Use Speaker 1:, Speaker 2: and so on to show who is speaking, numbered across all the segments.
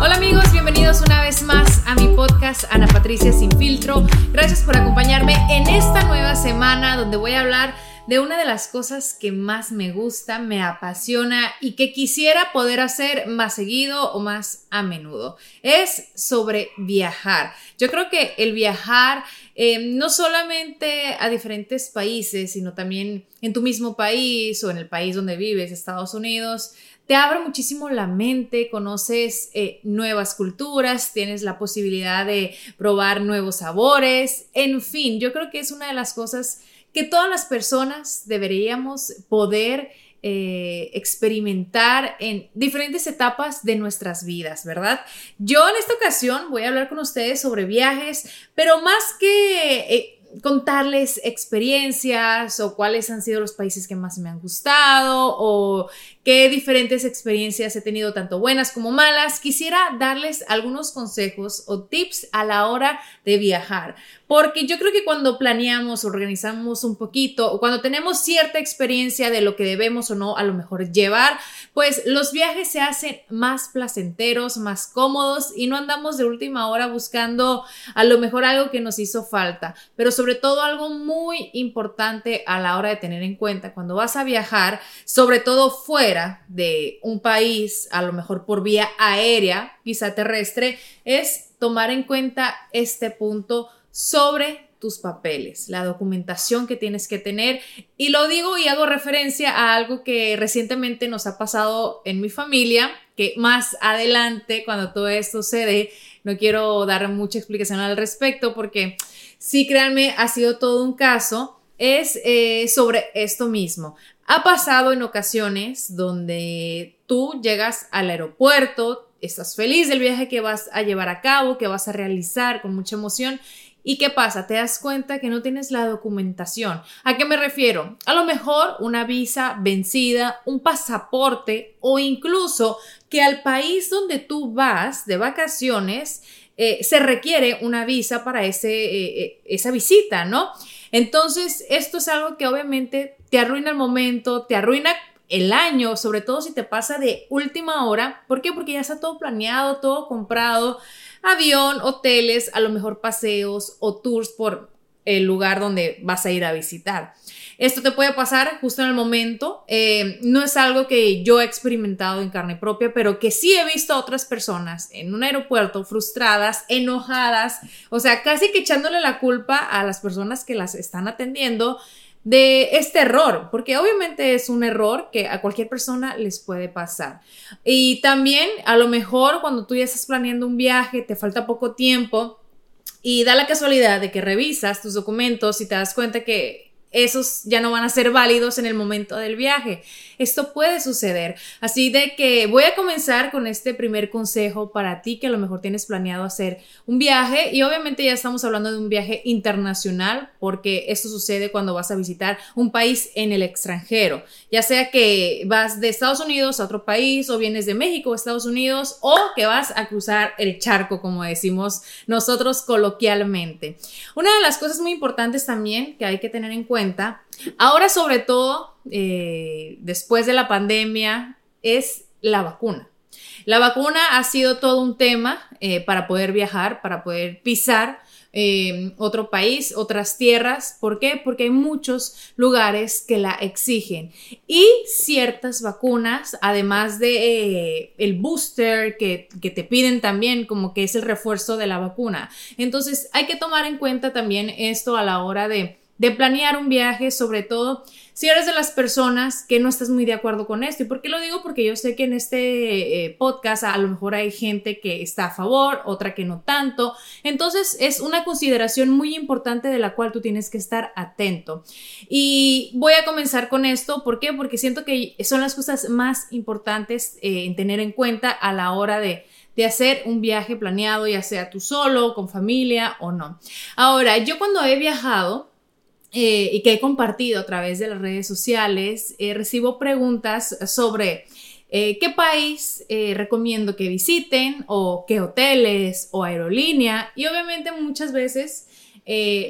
Speaker 1: Hola amigos, bienvenidos una vez más a mi podcast Ana Patricia Sin Filtro. Gracias por acompañarme en esta nueva semana donde voy a hablar de una de las cosas que más me gusta, me apasiona y que quisiera poder hacer más seguido o más a menudo. Es sobre viajar. Yo creo que el viajar eh, no solamente a diferentes países, sino también en tu mismo país o en el país donde vives, Estados Unidos, te abre muchísimo la mente, conoces eh, nuevas culturas, tienes la posibilidad de probar nuevos sabores, en fin, yo creo que es una de las cosas que todas las personas deberíamos poder eh, experimentar en diferentes etapas de nuestras vidas, ¿verdad? Yo en esta ocasión voy a hablar con ustedes sobre viajes, pero más que... Eh, contarles experiencias o cuáles han sido los países que más me han gustado o qué diferentes experiencias he tenido, tanto buenas como malas, quisiera darles algunos consejos o tips a la hora de viajar. Porque yo creo que cuando planeamos, organizamos un poquito o cuando tenemos cierta experiencia de lo que debemos o no a lo mejor llevar, pues los viajes se hacen más placenteros, más cómodos y no andamos de última hora buscando a lo mejor algo que nos hizo falta. Pero sobre todo algo muy importante a la hora de tener en cuenta cuando vas a viajar, sobre todo fuera de un país, a lo mejor por vía aérea, quizá terrestre, es tomar en cuenta este punto sobre tus papeles, la documentación que tienes que tener. Y lo digo y hago referencia a algo que recientemente nos ha pasado en mi familia, que más adelante, cuando todo esto se dé, no quiero dar mucha explicación al respecto porque sí, créanme, ha sido todo un caso. Es eh, sobre esto mismo. Ha pasado en ocasiones donde tú llegas al aeropuerto, estás feliz del viaje que vas a llevar a cabo, que vas a realizar con mucha emoción ¿Y qué pasa? Te das cuenta que no tienes la documentación. ¿A qué me refiero? A lo mejor una visa vencida, un pasaporte o incluso que al país donde tú vas de vacaciones eh, se requiere una visa para ese, eh, eh, esa visita, ¿no? Entonces, esto es algo que obviamente te arruina el momento, te arruina el año, sobre todo si te pasa de última hora. ¿Por qué? Porque ya está todo planeado, todo comprado avión, hoteles, a lo mejor paseos o tours por el lugar donde vas a ir a visitar. Esto te puede pasar justo en el momento. Eh, no es algo que yo he experimentado en carne propia, pero que sí he visto a otras personas en un aeropuerto frustradas, enojadas, o sea, casi que echándole la culpa a las personas que las están atendiendo de este error, porque obviamente es un error que a cualquier persona les puede pasar. Y también a lo mejor cuando tú ya estás planeando un viaje, te falta poco tiempo y da la casualidad de que revisas tus documentos y te das cuenta que esos ya no van a ser válidos en el momento del viaje. Esto puede suceder. Así de que voy a comenzar con este primer consejo para ti que a lo mejor tienes planeado hacer un viaje y obviamente ya estamos hablando de un viaje internacional porque esto sucede cuando vas a visitar un país en el extranjero, ya sea que vas de Estados Unidos a otro país o vienes de México a Estados Unidos o que vas a cruzar el charco como decimos nosotros coloquialmente. Una de las cosas muy importantes también que hay que tener en cuenta ahora sobre todo, eh, después de la pandemia, es la vacuna. La vacuna ha sido todo un tema eh, para poder viajar, para poder pisar eh, otro país, otras tierras. ¿Por qué? Porque hay muchos lugares que la exigen. Y ciertas vacunas, además de el booster que te piden también, como que es el refuerzo de la vacuna. Entonces hay que tomar en cuenta también esto a la hora de de planear un viaje, sobre todo si eres de las personas que no estás muy de acuerdo con esto. ¿Y por qué lo digo? Porque yo sé que en este eh, podcast a lo mejor hay gente que está a favor, otra que no tanto. Entonces es una consideración muy importante de la cual tú tienes que estar atento. Y voy a comenzar con esto. ¿Por qué? Porque siento que son las cosas más importantes eh, en tener en cuenta a la hora de de hacer un viaje planeado, ya sea tú solo, con familia o no. Ahora, yo cuando he viajado, eh, y que he compartido a través de las redes sociales, eh, recibo preguntas sobre eh, qué país recomiendo que visiten o qué hoteles o aerolínea. Y obviamente muchas veces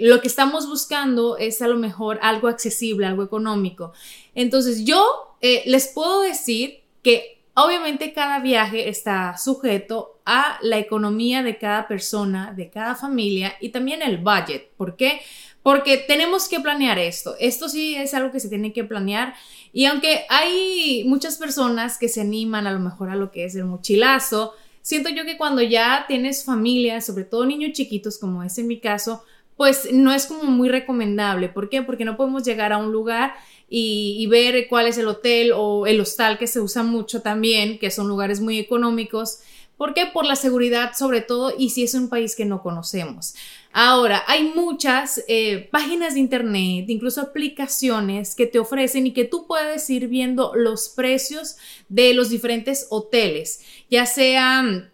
Speaker 1: lo que estamos buscando es a lo mejor algo accesible, algo económico. Entonces yo les puedo decir que obviamente cada viaje está sujeto a la economía de cada persona, de cada familia y también el budget. ¿Por qué? Porque tenemos que planear esto. Esto sí es algo que se tiene que planear. Y aunque hay muchas personas que se animan a lo mejor a lo que es el mochilazo, siento yo que cuando ya tienes familia, sobre todo niños chiquitos como es en mi caso, pues no es como muy recomendable. ¿Por qué? Porque no podemos llegar a un lugar y, ver cuál es el hotel o el hostal que se usa mucho también, que son lugares muy económicos. ¿Por qué? Por la seguridad sobre todo y si es un país que no conocemos. Ahora, hay muchas eh, páginas de internet, incluso aplicaciones que te ofrecen y que tú puedes ir viendo los precios de los diferentes hoteles, ya sean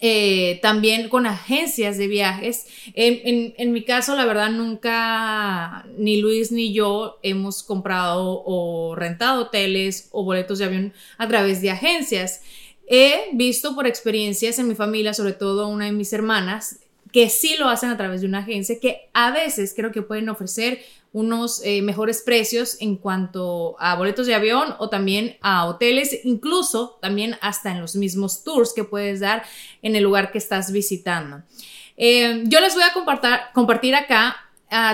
Speaker 1: eh, también con agencias de viajes. En, mi caso, la verdad, nunca ni Luis ni yo hemos comprado o rentado hoteles o boletos de avión a través de agencias. He visto por experiencias en mi familia, sobre todo una de mis hermanas, que sí lo hacen a través de una agencia que a veces creo que pueden ofrecer unos eh, mejores precios en cuanto a boletos de avión o también a hoteles, incluso también hasta en los mismos tours que puedes dar en el lugar que estás visitando. Eh, yo les voy a compartir, compartir acá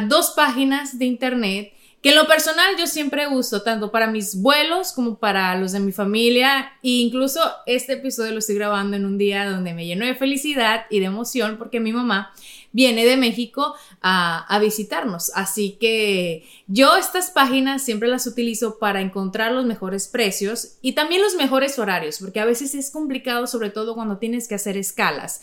Speaker 1: dos páginas de internet que en lo personal yo siempre uso tanto para mis vuelos como para los de mi familia e incluso este episodio lo estoy grabando en un día donde me lleno de felicidad y de emoción porque mi mamá viene de México a, a, visitarnos. Así que yo estas páginas siempre las utilizo para encontrar los mejores precios y también los mejores horarios, porque a veces es complicado, sobre todo cuando tienes que hacer escalas.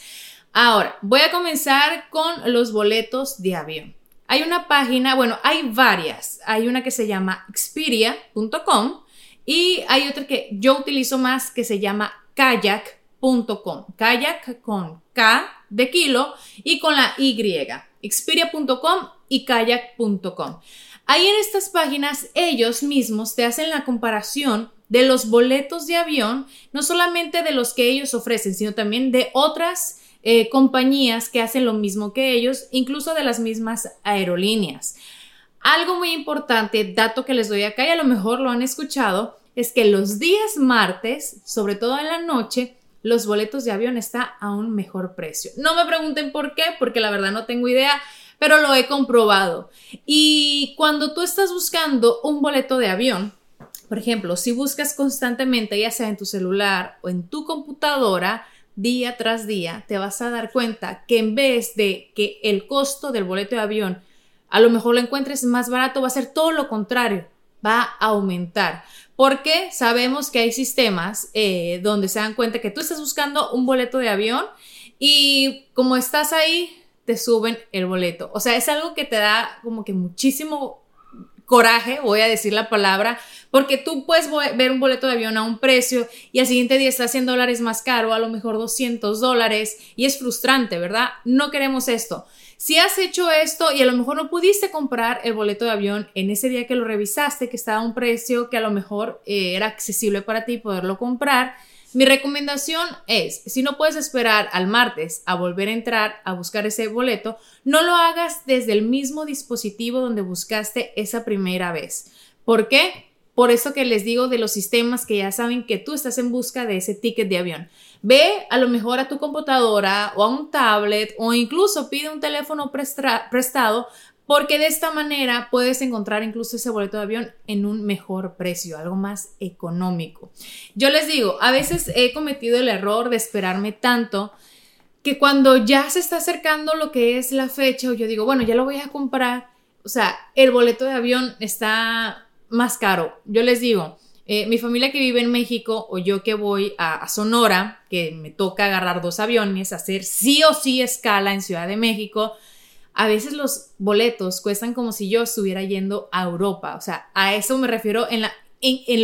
Speaker 1: Ahora, voy a comenzar con los boletos de avión. Hay una página, bueno, hay varias. Hay una que se llama expedia.com y hay otra que yo utilizo más que se llama kayak.com. Kayak con K de kilo y con la Y. Expedia.com y kayak.com. Ahí en estas páginas ellos mismos te hacen la comparación de los boletos de avión, no solamente de los que ellos ofrecen, sino también de otras eh, compañías que hacen lo mismo que ellos, incluso de las mismas aerolíneas. Algo muy importante, dato que les doy acá y a lo mejor lo han escuchado, es que los días martes, sobre todo en la noche, los boletos de avión están a un mejor precio. No me pregunten por qué, porque la verdad no tengo idea, pero lo he comprobado. Y cuando tú estás buscando un boleto de avión, por ejemplo, si buscas constantemente, ya sea en tu celular o en tu computadora, día tras día, te vas a dar cuenta que en vez de que el costo del boleto de avión a lo mejor lo encuentres más barato, va a ser todo lo contrario, va a aumentar. Porque sabemos que hay sistemas eh, donde se dan cuenta que tú estás buscando un boleto de avión y como estás ahí, te suben el boleto. O sea, es algo que te da como que muchísimo coraje, voy a decir la palabra, porque tú puedes ver un boleto de avión a un precio y al siguiente día está 100 dólares más caro, a lo mejor 200 dólares, y es frustrante, ¿verdad? No queremos esto. Si has hecho esto y a lo mejor no pudiste comprar el boleto de avión en ese día que lo revisaste, que estaba a un precio que a lo mejor eh, era accesible para ti poderlo comprar, mi recomendación es, si no puedes esperar al martes a volver a entrar a buscar ese boleto, no lo hagas desde el mismo dispositivo donde buscaste esa primera vez. ¿Por qué? por eso que les digo de los sistemas que ya saben que tú estás en busca de ese ticket de avión. Ve a lo mejor a tu computadora o a un tablet o incluso pide un teléfono prestado porque de esta manera puedes encontrar incluso ese boleto de avión en un mejor precio, algo más económico. Yo les digo, a veces he cometido el error de esperarme tanto que cuando ya se está acercando lo que es la fecha, o yo digo, bueno, ya lo voy a comprar, o sea, el boleto de avión está más caro. Yo les digo, eh, mi familia que vive en México o yo que voy a, Sonora, que me toca agarrar dos aviones, hacer sí o sí escala en Ciudad de México, a veces los boletos cuestan como si yo estuviera yendo a Europa. O sea, a eso me refiero en,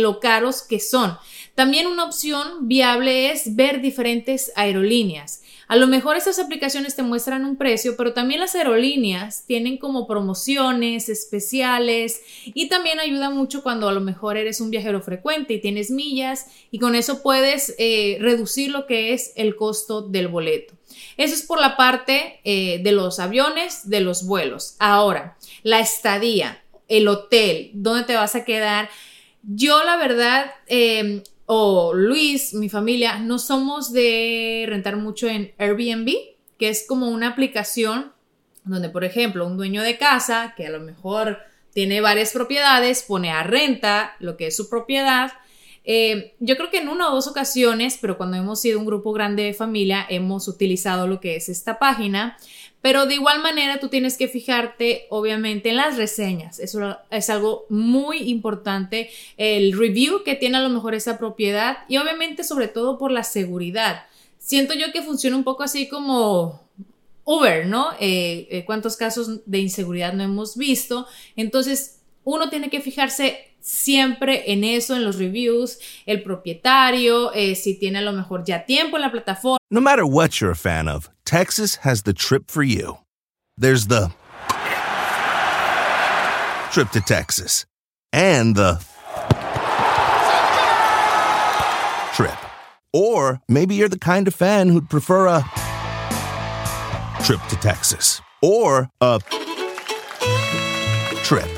Speaker 1: lo caros que son. También una opción viable es ver diferentes aerolíneas. A lo mejor esas aplicaciones te muestran un precio, pero también las aerolíneas tienen como promociones especiales y también ayuda mucho cuando a lo mejor eres un viajero frecuente y tienes millas y con eso puedes eh, reducir lo que es el costo del boleto. Eso es por la parte eh, de los aviones, de los vuelos. Ahora, la estadía, el hotel, dónde te vas a quedar. Yo la verdad eh, o Luis, mi familia, no somos de rentar mucho en Airbnb, que es como una aplicación donde, por ejemplo, un dueño de casa, que a lo mejor tiene varias propiedades, pone a renta lo que es su propiedad. Eh, yo creo que en una o dos ocasiones, pero cuando hemos sido un grupo grande de familia, hemos utilizado lo que es esta página. Pero de igual manera tú tienes que fijarte obviamente en las reseñas. Eso es algo muy importante. El review que tiene a lo mejor esa propiedad y obviamente sobre todo por la seguridad. Siento yo que funciona un poco así como Uber, ¿no? Eh, eh, ¿Cuántos casos de inseguridad no hemos visto? Entonces uno tiene que fijarse siempre en eso, en los reviews, el propietario, eh, si tiene a lo mejor ya tiempo en la plataforma.
Speaker 2: No matter what you're a fan of, Texas has the trip for you. There's the trip to Texas and the trip. Or maybe you're the kind of fan who'd prefer a trip to Texas or a trip.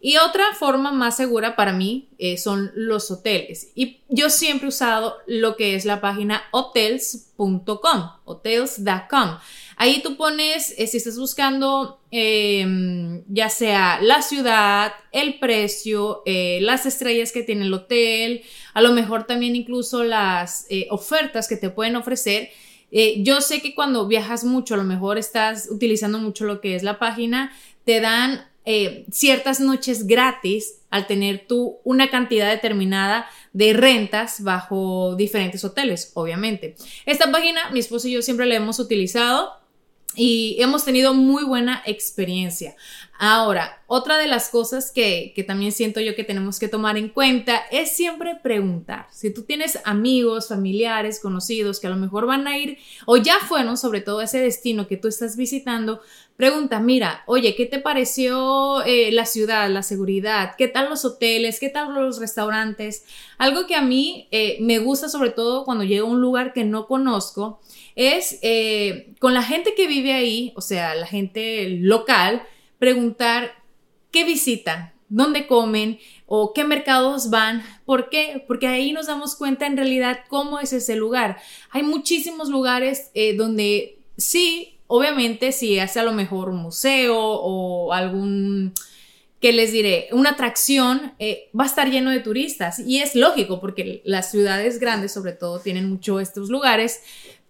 Speaker 1: Y otra forma más segura para mí eh, son los hoteles. Y yo siempre he usado lo que es la página hotels.com, hotels.com. Ahí tú pones, eh, si estás buscando em, ya sea la ciudad, el precio, eh, las estrellas que tiene el hotel, a lo mejor también incluso las ofertas que te pueden ofrecer. yo sé que cuando viajas mucho, a lo mejor estás utilizando mucho lo que es la página, te dan eh, ciertas noches gratis al tener tú una cantidad determinada de rentas bajo diferentes hoteles, obviamente. Esta página, mi esposo y yo siempre la hemos utilizado y hemos tenido muy buena experiencia. Ahora, otra de las cosas que, también siento yo que tenemos que tomar en cuenta es siempre preguntar. Si tú tienes amigos, familiares, conocidos que a lo mejor van a ir o ya fueron sobre todo a ese destino que tú estás visitando, pregunta, mira, oye, ¿qué te pareció eh, la ciudad, la seguridad? ¿Qué tal los hoteles? ¿Qué tal los restaurantes? Algo que a mí eh, me gusta sobre todo cuando llego a un lugar que no conozco es eh, con la gente que vive ahí, o sea, la gente local, preguntar qué visitan, dónde comen o qué mercados van. ¿Por qué? Porque ahí nos damos cuenta en realidad cómo es ese lugar. Hay muchísimos lugares eh, donde sí, obviamente, si hace a lo mejor un museo o algún que les diré, una atracción eh, va a estar lleno de turistas y es lógico porque las ciudades grandes sobre todo tienen mucho estos lugares,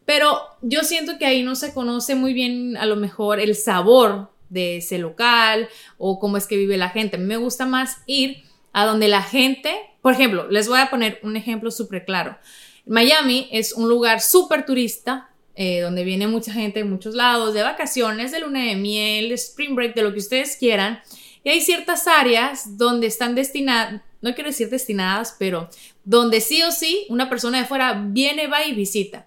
Speaker 1: pero yo siento que ahí no se conoce muy bien a lo mejor el sabor de ese local o cómo es que vive la gente. Me gusta más ir a donde la gente, por ejemplo, les voy a poner un ejemplo súper claro. Miami es un lugar súper turista, eh, donde viene mucha gente de muchos lados, de vacaciones, de luna de miel, de spring break, de lo que ustedes quieran. Y hay ciertas áreas donde están destinadas, no quiero decir destinadas, pero donde sí o sí una persona de fuera viene, va y visita.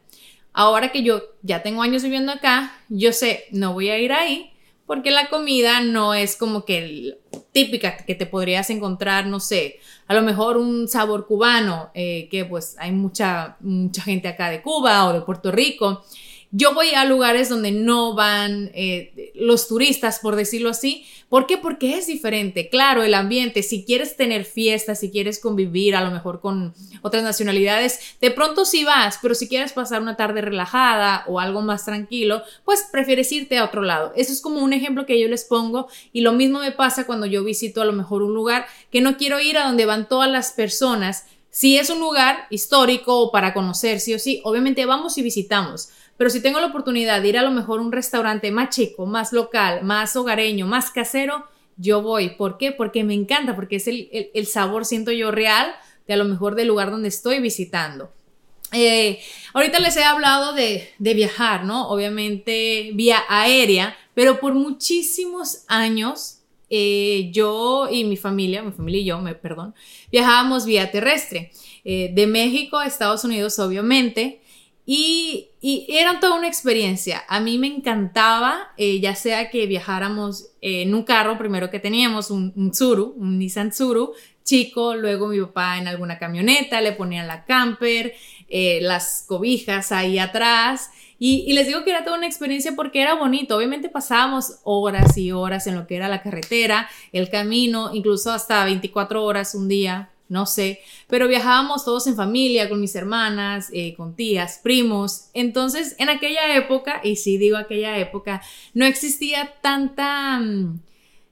Speaker 1: Ahora que yo ya tengo años viviendo acá, yo sé, no voy a ir ahí porque la comida no es como que típica que te podrías encontrar, no sé, a lo mejor un sabor cubano, eh, que pues hay mucha, mucha gente acá de Cuba o de Puerto Rico. Yo voy a lugares donde no van eh, los turistas, por decirlo así. ¿Por qué? Porque es diferente. Claro, el ambiente, si quieres tener fiestas, si quieres convivir a lo mejor con otras nacionalidades, de pronto sí vas, pero si quieres pasar una tarde relajada o algo más tranquilo, pues prefieres irte a otro lado. Eso es como un ejemplo que yo les pongo y lo mismo me pasa cuando yo visito a lo mejor un lugar que no quiero ir a donde van todas las personas. Si es un lugar histórico o para conocer, sí o sí, obviamente vamos y visitamos. Pero si tengo la oportunidad de ir a lo mejor a un restaurante más chico, más local, más hogareño, más casero, yo voy. ¿Por qué? Porque me encanta, porque es el, sabor, siento yo, real de a lo mejor del lugar donde estoy visitando. Eh, ahorita les he hablado de, viajar, ¿no? Obviamente vía aérea, pero por muchísimos años eh, yo y mi familia, mi familia y yo, me perdón, viajábamos vía terrestre. Eh, de México a Estados Unidos, obviamente, y, era toda una experiencia. A mí me encantaba, eh, ya sea que viajáramos en un carro, primero que teníamos un, un Tsuru, un Nissan Tsuru, chico, luego mi papá en alguna camioneta, le ponían la camper, eh, las cobijas ahí atrás. Y, y, les digo que era toda una experiencia porque era bonito. Obviamente pasábamos horas y horas en lo que era la carretera, el camino, incluso hasta 24 horas un día no sé, pero viajábamos todos en familia, con mis hermanas, eh, con tías, primos. Entonces, en aquella época, y sí digo aquella época, no existía tanta mm,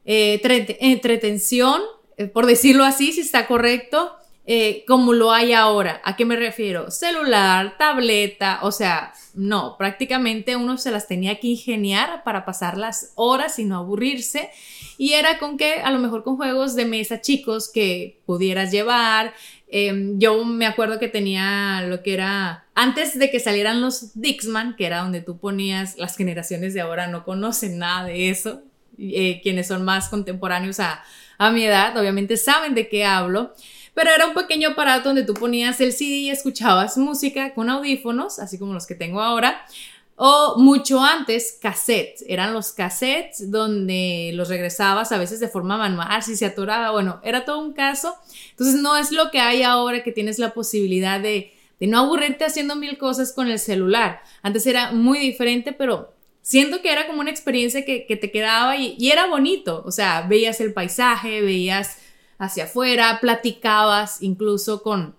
Speaker 1: eh, entretención, eh, por decirlo así, si está correcto, como lo hay ahora. ¿A qué me refiero? Celular, tableta, o sea, no, prácticamente uno se las tenía que ingeniar para pasar las horas y no aburrirse. Y era con que, a lo mejor con juegos de mesa chicos que pudieras llevar. Em, yo me acuerdo que tenía lo que era, antes de que salieran los Dixman, que era donde tú ponías, las generaciones de ahora no conocen nada de eso. Eh, quienes son más contemporáneos a, a mi edad, obviamente saben de qué hablo pero era un pequeño aparato donde tú ponías el CD y escuchabas música con audífonos, así como los que tengo ahora, o mucho antes, cassettes. Eran los cassettes donde los regresabas a veces de forma manual, si se atoraba. Bueno, era todo un caso. Entonces no es lo que hay ahora que tienes la posibilidad de, no aburrirte haciendo mil cosas con el celular. Antes era muy diferente, pero siento que era como una experiencia que, te quedaba y, y, era bonito. O sea, veías el paisaje, veías hacia afuera, platicabas incluso con,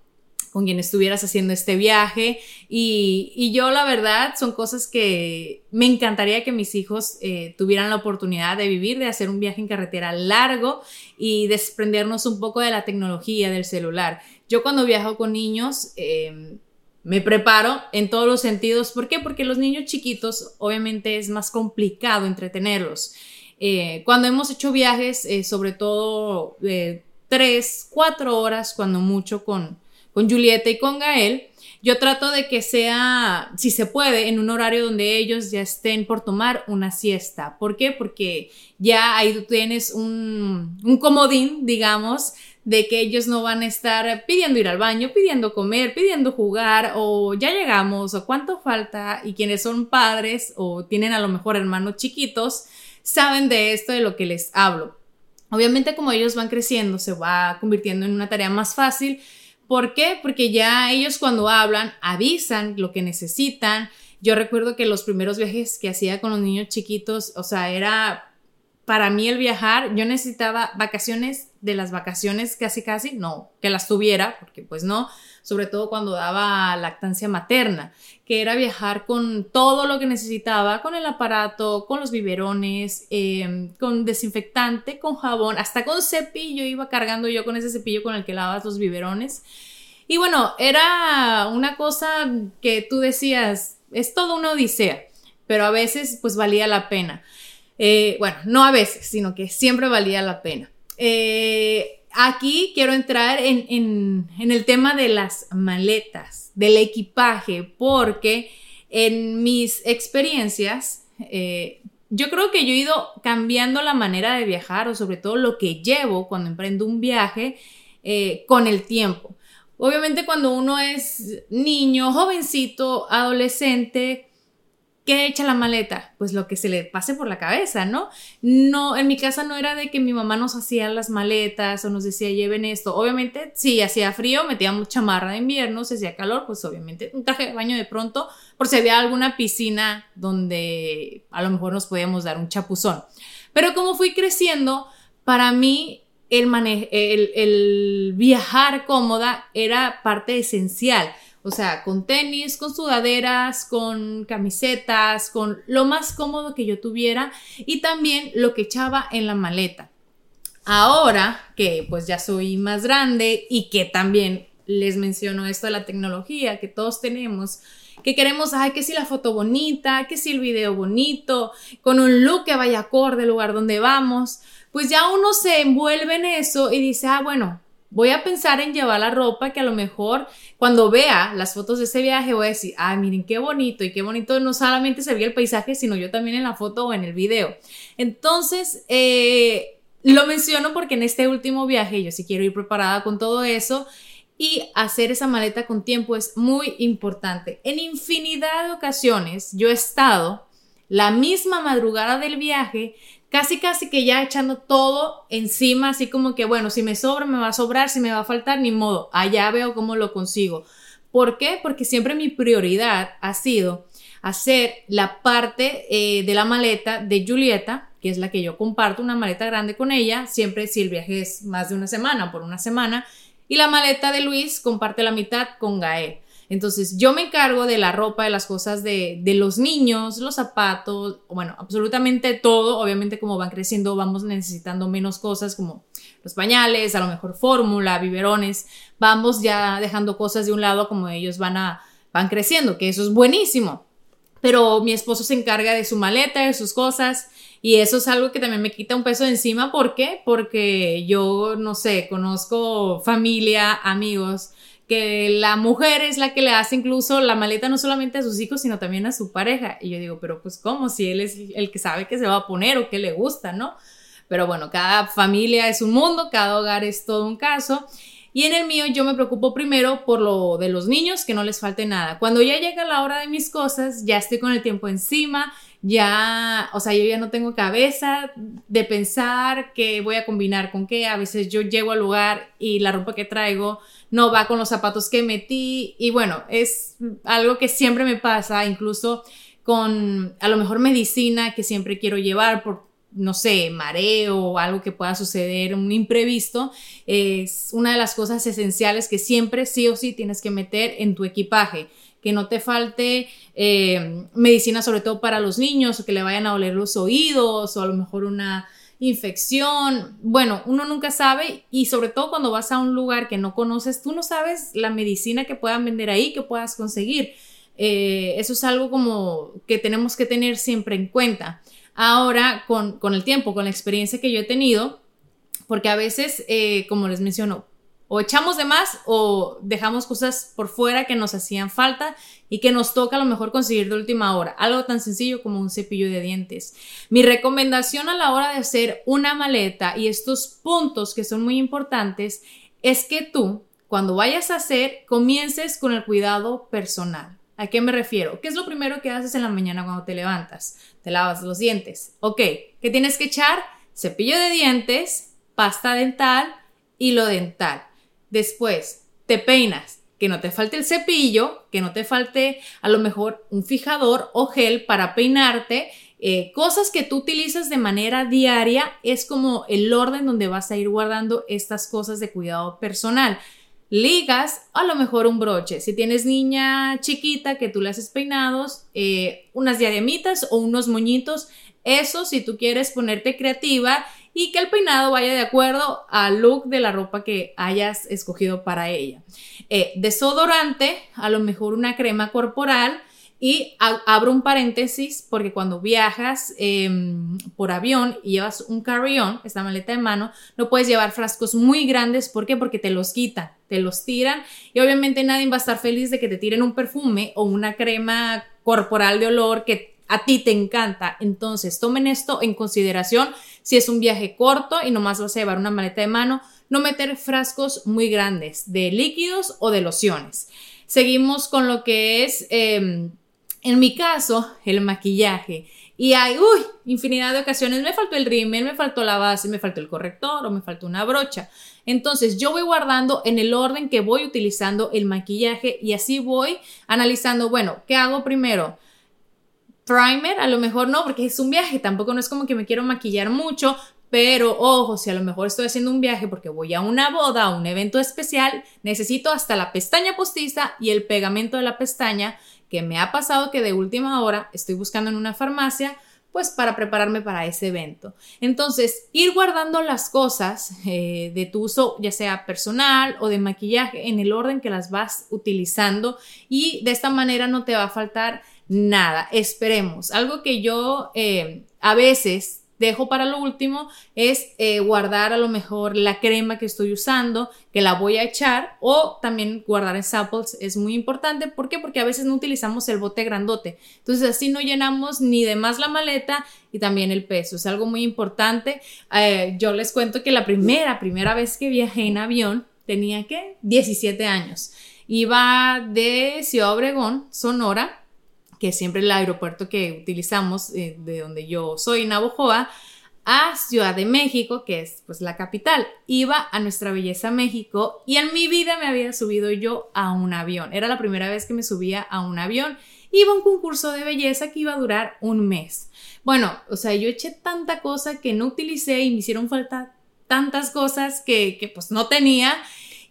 Speaker 1: con quien estuvieras haciendo este viaje. Y, yo la verdad son cosas que me encantaría que mis hijos eh, tuvieran la oportunidad de vivir, de hacer un viaje en carretera largo y desprendernos un poco de la tecnología del celular. Yo cuando viajo con niños... Em, me preparo en todos los sentidos. ¿Por qué? Porque los niños chiquitos obviamente es más complicado entretenerlos. Eh, cuando hemos hecho viajes, eh, sobre todo de tres, cuatro horas, cuando mucho, con, con Julieta y con Gael. Yo trato de que sea, si se puede, en un horario donde ellos ya estén por tomar una siesta. ¿Por qué? Porque ya ahí tienes un, un comodín, digamos, de que ellos no van a estar pidiendo ir al baño, pidiendo comer, pidiendo jugar, o ya llegamos, o cuánto falta, y quienes son padres o tienen a lo mejor hermanos chiquitos, saben de esto de lo que les hablo. Obviamente como ellos van creciendo se va convirtiendo en una tarea más fácil. ¿Por qué? Porque ya ellos cuando hablan avisan lo que necesitan. Yo recuerdo que los primeros viajes que hacía con los niños chiquitos, o sea, era para mí el viajar, yo necesitaba vacaciones de las vacaciones casi casi, no que las tuviera, porque pues no, sobre todo cuando daba lactancia materna, que era viajar con todo lo que necesitaba, con el aparato, con los biberones, em, con desinfectante, con jabón, hasta con cepillo, iba cargando yo con ese cepillo con el que lavas los biberones. Y bueno, era una cosa que tú decías, es todo una odisea, pero a veces pues valía la pena. Eh, bueno, no a veces, sino que siempre valía la pena. Eh, aquí quiero entrar en, el tema de las maletas, del equipaje, porque en mis experiencias, eh, yo creo que yo he ido cambiando la manera de viajar o sobre todo lo que llevo cuando emprendo un viaje eh, con el tiempo. Obviamente cuando uno es niño, jovencito, adolescente, ¿Qué echa la maleta? Pues lo que se le pase por la cabeza, ¿no? No, en mi casa no era de que mi mamá nos hacía las maletas o nos decía lleven esto. Obviamente, si hacía frío, metíamos chamarra de invierno, si hacía calor, pues obviamente un traje de baño de pronto, por si había alguna piscina donde a lo mejor nos podíamos dar un chapuzón. Pero como fui creciendo, para mí el, el, el viajar cómoda era parte esencial o sea, con tenis, con sudaderas, con camisetas, con lo más cómodo que yo tuviera y también lo que echaba en la maleta. Ahora que pues ya soy más grande y que también les menciono esto de la tecnología que todos tenemos, que queremos, ay, que si la foto bonita, que si el video bonito, con un look que vaya acorde al lugar donde vamos, pues ya uno se envuelve en eso y dice, ah, bueno, voy a pensar en llevar la ropa que a lo mejor cuando vea las fotos de ese viaje voy a decir, ah, miren qué bonito y qué bonito no solamente se veía el paisaje, sino yo también en la foto o en el video. Entonces, eh, lo menciono porque en este último viaje yo sí quiero ir preparada con todo eso y hacer esa maleta con tiempo es muy importante. En infinidad de ocasiones yo he estado la misma madrugada del viaje casi casi que ya echando todo encima, así como que, bueno, si me sobra, me va a sobrar, si me va a faltar, ni modo, allá veo cómo lo consigo. ¿Por qué? Porque siempre mi prioridad ha sido hacer la parte eh, de la maleta de Julieta, que es la que yo comparto, una maleta grande con ella, siempre si el viaje es más de una semana, por una semana, y la maleta de Luis comparte la mitad con Gael. Entonces yo me encargo de la ropa, de las cosas de, los niños, los zapatos, bueno, absolutamente todo. Obviamente como van creciendo vamos necesitando menos cosas como los pañales, a lo mejor fórmula, biberones. Vamos ya dejando cosas de un lado como ellos van, a, van creciendo, que eso es buenísimo. Pero mi esposo se encarga de su maleta, de sus cosas. Y eso es algo que también me quita un peso de encima. ¿Por qué? Porque yo, no sé, conozco familia, amigos que la mujer es la que le hace incluso la maleta no solamente a sus hijos, sino también a su pareja. Y yo digo, pero pues ¿cómo? Si él es el que sabe qué se va a poner o qué le gusta, ¿no? Pero bueno, cada familia es un mundo, cada hogar es todo un caso. Y en el mío yo me preocupo primero por lo de los niños, que no les falte nada. Cuando ya llega la hora de mis cosas, ya estoy con el tiempo encima, ya, o sea, yo ya no tengo cabeza de pensar qué voy a combinar con qué. A veces yo llego al lugar y la ropa que traigo no va con los zapatos que metí y bueno, es algo que siempre me pasa, incluso con a lo mejor medicina que siempre quiero llevar por no sé, mareo o algo que pueda suceder, un imprevisto, es una de las cosas esenciales que siempre sí o sí tienes que meter en tu equipaje que no te falte eh, medicina sobre todo para los niños o que le vayan a oler los oídos o a lo mejor una infección. Bueno, uno nunca sabe y sobre todo cuando vas a un lugar que no conoces, tú no sabes la medicina que puedan vender ahí, que puedas conseguir. Eh, eso es algo como que tenemos que tener siempre en cuenta. Ahora, con, el tiempo, con la experiencia que yo he tenido, porque a veces, eh, como les menciono, o echamos de más o dejamos cosas por fuera que nos hacían falta y que nos toca a lo mejor conseguir de última hora. Algo tan sencillo como un cepillo de dientes. Mi recomendación a la hora de hacer una maleta y estos puntos que son muy importantes es que tú, cuando vayas a hacer, comiences con el cuidado personal. ¿A qué me refiero? ¿Qué es lo primero que haces en la mañana cuando te levantas? Te lavas los dientes. Ok, ¿qué tienes que echar? Cepillo de dientes, pasta dental, hilo dental. Después, te peinas, que no te falte el cepillo, que no te falte a lo mejor un fijador o gel para peinarte. Eh, cosas que tú utilizas de manera diaria es como el orden donde vas a ir guardando estas cosas de cuidado personal. Ligas, a lo mejor un broche. Si tienes niña chiquita que tú le haces peinados, eh, unas diademitas o unos moñitos. Eso si tú quieres ponerte creativa y que el peinado vaya de acuerdo al look de la ropa que hayas escogido para ella. Eh, desodorante, a lo mejor una crema corporal Y abro un paréntesis porque cuando viajas em, por avión y llevas un carry-on, esta maleta de mano, no puedes llevar frascos muy grandes. ¿Por qué? Porque te los quitan, te los tiran y obviamente nadie va a estar feliz de que te tiren un perfume o una crema corporal de olor que a ti te encanta. Entonces, tomen esto en consideración si es un viaje corto y nomás vas a llevar una maleta de mano, no meter frascos muy grandes de líquidos o de lociones. Seguimos con lo que es... Em, en mi caso, el maquillaje. Y hay, uy, infinidad de ocasiones, me faltó el rímel, me faltó la base, me faltó el corrector o me faltó una brocha. Entonces yo voy guardando en el orden que voy utilizando el maquillaje y así voy analizando, bueno, ¿qué hago primero? Primer, a lo mejor no, porque es un viaje, tampoco no es como que me quiero maquillar mucho, pero ojo, si a lo mejor estoy haciendo un viaje porque voy a una boda, a un evento especial, necesito hasta la pestaña postiza y el pegamento de la pestaña que me ha pasado que de última hora estoy buscando en una farmacia pues para prepararme para ese evento. Entonces, ir guardando las cosas eh, de tu uso, ya sea personal o de maquillaje, en el orden que las vas utilizando y de esta manera no te va a faltar nada. Esperemos. Algo que yo eh, a veces dejo para lo último es eh, guardar a lo mejor la crema que estoy usando, que la voy a echar, o también guardar en samples es muy importante. ¿Por qué? Porque a veces no utilizamos el bote grandote. Entonces así no llenamos ni de más la maleta y también el peso. Es algo muy importante. Eh, yo les cuento que la primera, primera vez que viajé en avión tenía que 17 años. Iba de Ciudad Obregón, Sonora, que siempre el aeropuerto que utilizamos eh, de donde yo soy, Navojoa, a Ciudad de México, que es pues la capital. Iba a Nuestra Belleza México y en mi vida me había subido yo a un avión. Era la primera vez que me subía a un avión. Iba un concurso de belleza que iba a durar un mes. Bueno, o sea, yo eché tanta cosa que no utilicé y me hicieron falta tantas cosas que, que pues no tenía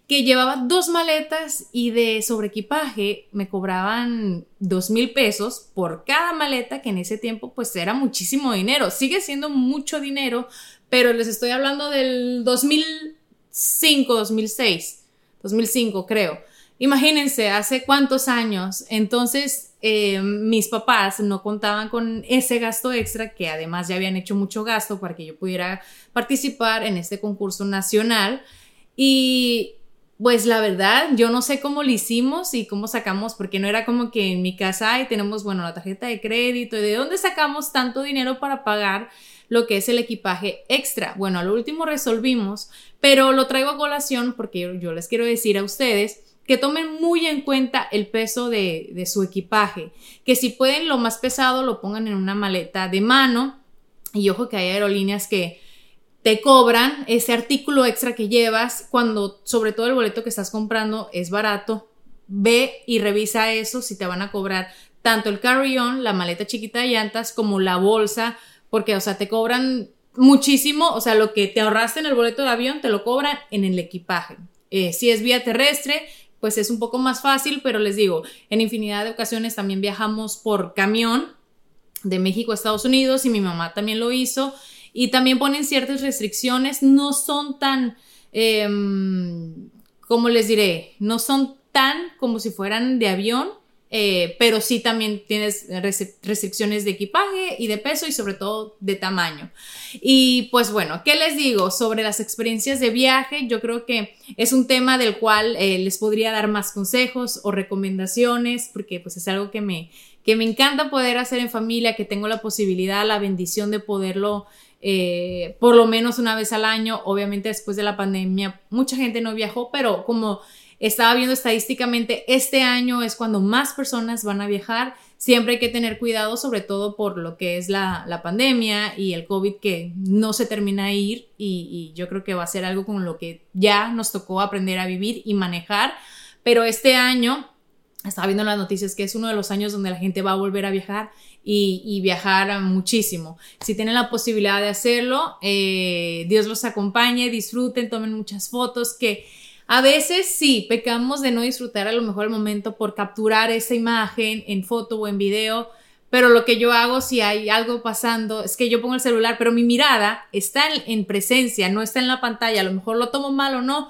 Speaker 1: que llevaba dos maletas y de sobreequipaje me cobraban dos mil pesos por cada maleta, que en ese tiempo pues era muchísimo dinero. Sigue siendo mucho dinero, pero les estoy hablando del 2005, 2006, 2005 creo. Imagínense, hace cuántos años. Entonces, eh, mis papás no contaban con ese gasto extra, que además ya habían hecho mucho gasto para que yo pudiera participar en este concurso nacional. Y pues la verdad, yo no sé cómo lo hicimos y cómo sacamos, porque no era como que en mi casa tenemos, bueno, la tarjeta de crédito y de dónde sacamos tanto dinero para pagar lo que es el equipaje extra. Bueno, al último resolvimos, pero lo traigo a colación porque yo, les quiero decir a ustedes que tomen muy en cuenta el peso de, de su equipaje, que si pueden lo más pesado lo pongan en una maleta de mano y ojo que hay aerolíneas que te cobran ese artículo extra que llevas cuando sobre todo el boleto que estás comprando es barato. Ve y revisa eso si te van a cobrar tanto el carry-on, la maleta chiquita de llantas, como la bolsa, porque, o sea, te cobran muchísimo, o sea, lo que te ahorraste en el boleto de avión te lo cobran en el equipaje. Eh, si es vía terrestre, pues es un poco más fácil, pero les digo, en infinidad de ocasiones también viajamos por camión de México a Estados Unidos y mi mamá también lo hizo y también ponen ciertas restricciones, no son tan, em, ¿cómo les diré? No son tan como si fueran de avión, eh, pero sí también tienes restricciones de equipaje y de peso y sobre todo de tamaño. Y pues bueno, ¿qué les digo sobre las experiencias de viaje? Yo creo que es un tema del cual eh, les podría dar más consejos o recomendaciones porque pues es algo que me, que me encanta poder hacer en familia, que tengo la posibilidad, la bendición de poderlo eh, por lo menos una vez al año. Obviamente después de la pandemia mucha gente no viajó, pero como estaba viendo estadísticamente, este año es cuando más personas van a viajar. Siempre hay que tener cuidado, sobre todo por lo que es la, pandemia y el COVID que no se termina de ir y yo creo que va a ser algo con lo que ya nos tocó aprender a vivir y manejar. Pero este año estaba viendo las noticias que es uno de los años donde la gente va a volver a viajar y, viajar muchísimo. Si tienen la posibilidad de hacerlo, eh, Dios los acompañe, disfruten, tomen muchas fotos, que a veces sí, pecamos de no disfrutar a lo mejor el momento por capturar esa imagen en foto o en video, pero lo que yo hago si hay algo pasando es que yo pongo el celular, pero mi mirada está en, en, presencia, no está en la pantalla, a lo mejor lo tomo mal o no,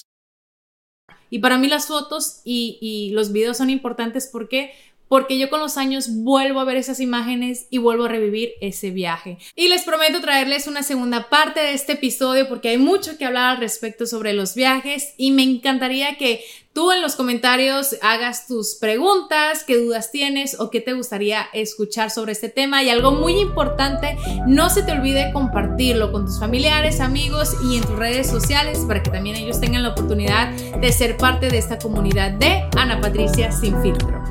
Speaker 1: Y para mí las fotos y, y los videos son importantes porque porque yo con los años vuelvo a ver esas imágenes y vuelvo a revivir ese viaje. Y les prometo traerles una segunda parte de este episodio porque hay mucho que hablar al respecto sobre los viajes y me encantaría que tú en los comentarios hagas tus preguntas, qué dudas tienes o qué te gustaría escuchar sobre este tema. Y algo muy importante, no se te olvide compartirlo con tus familiares, amigos y en tus redes sociales para que también ellos tengan la oportunidad de ser parte de esta comunidad de Ana Patricia Sin Filtro.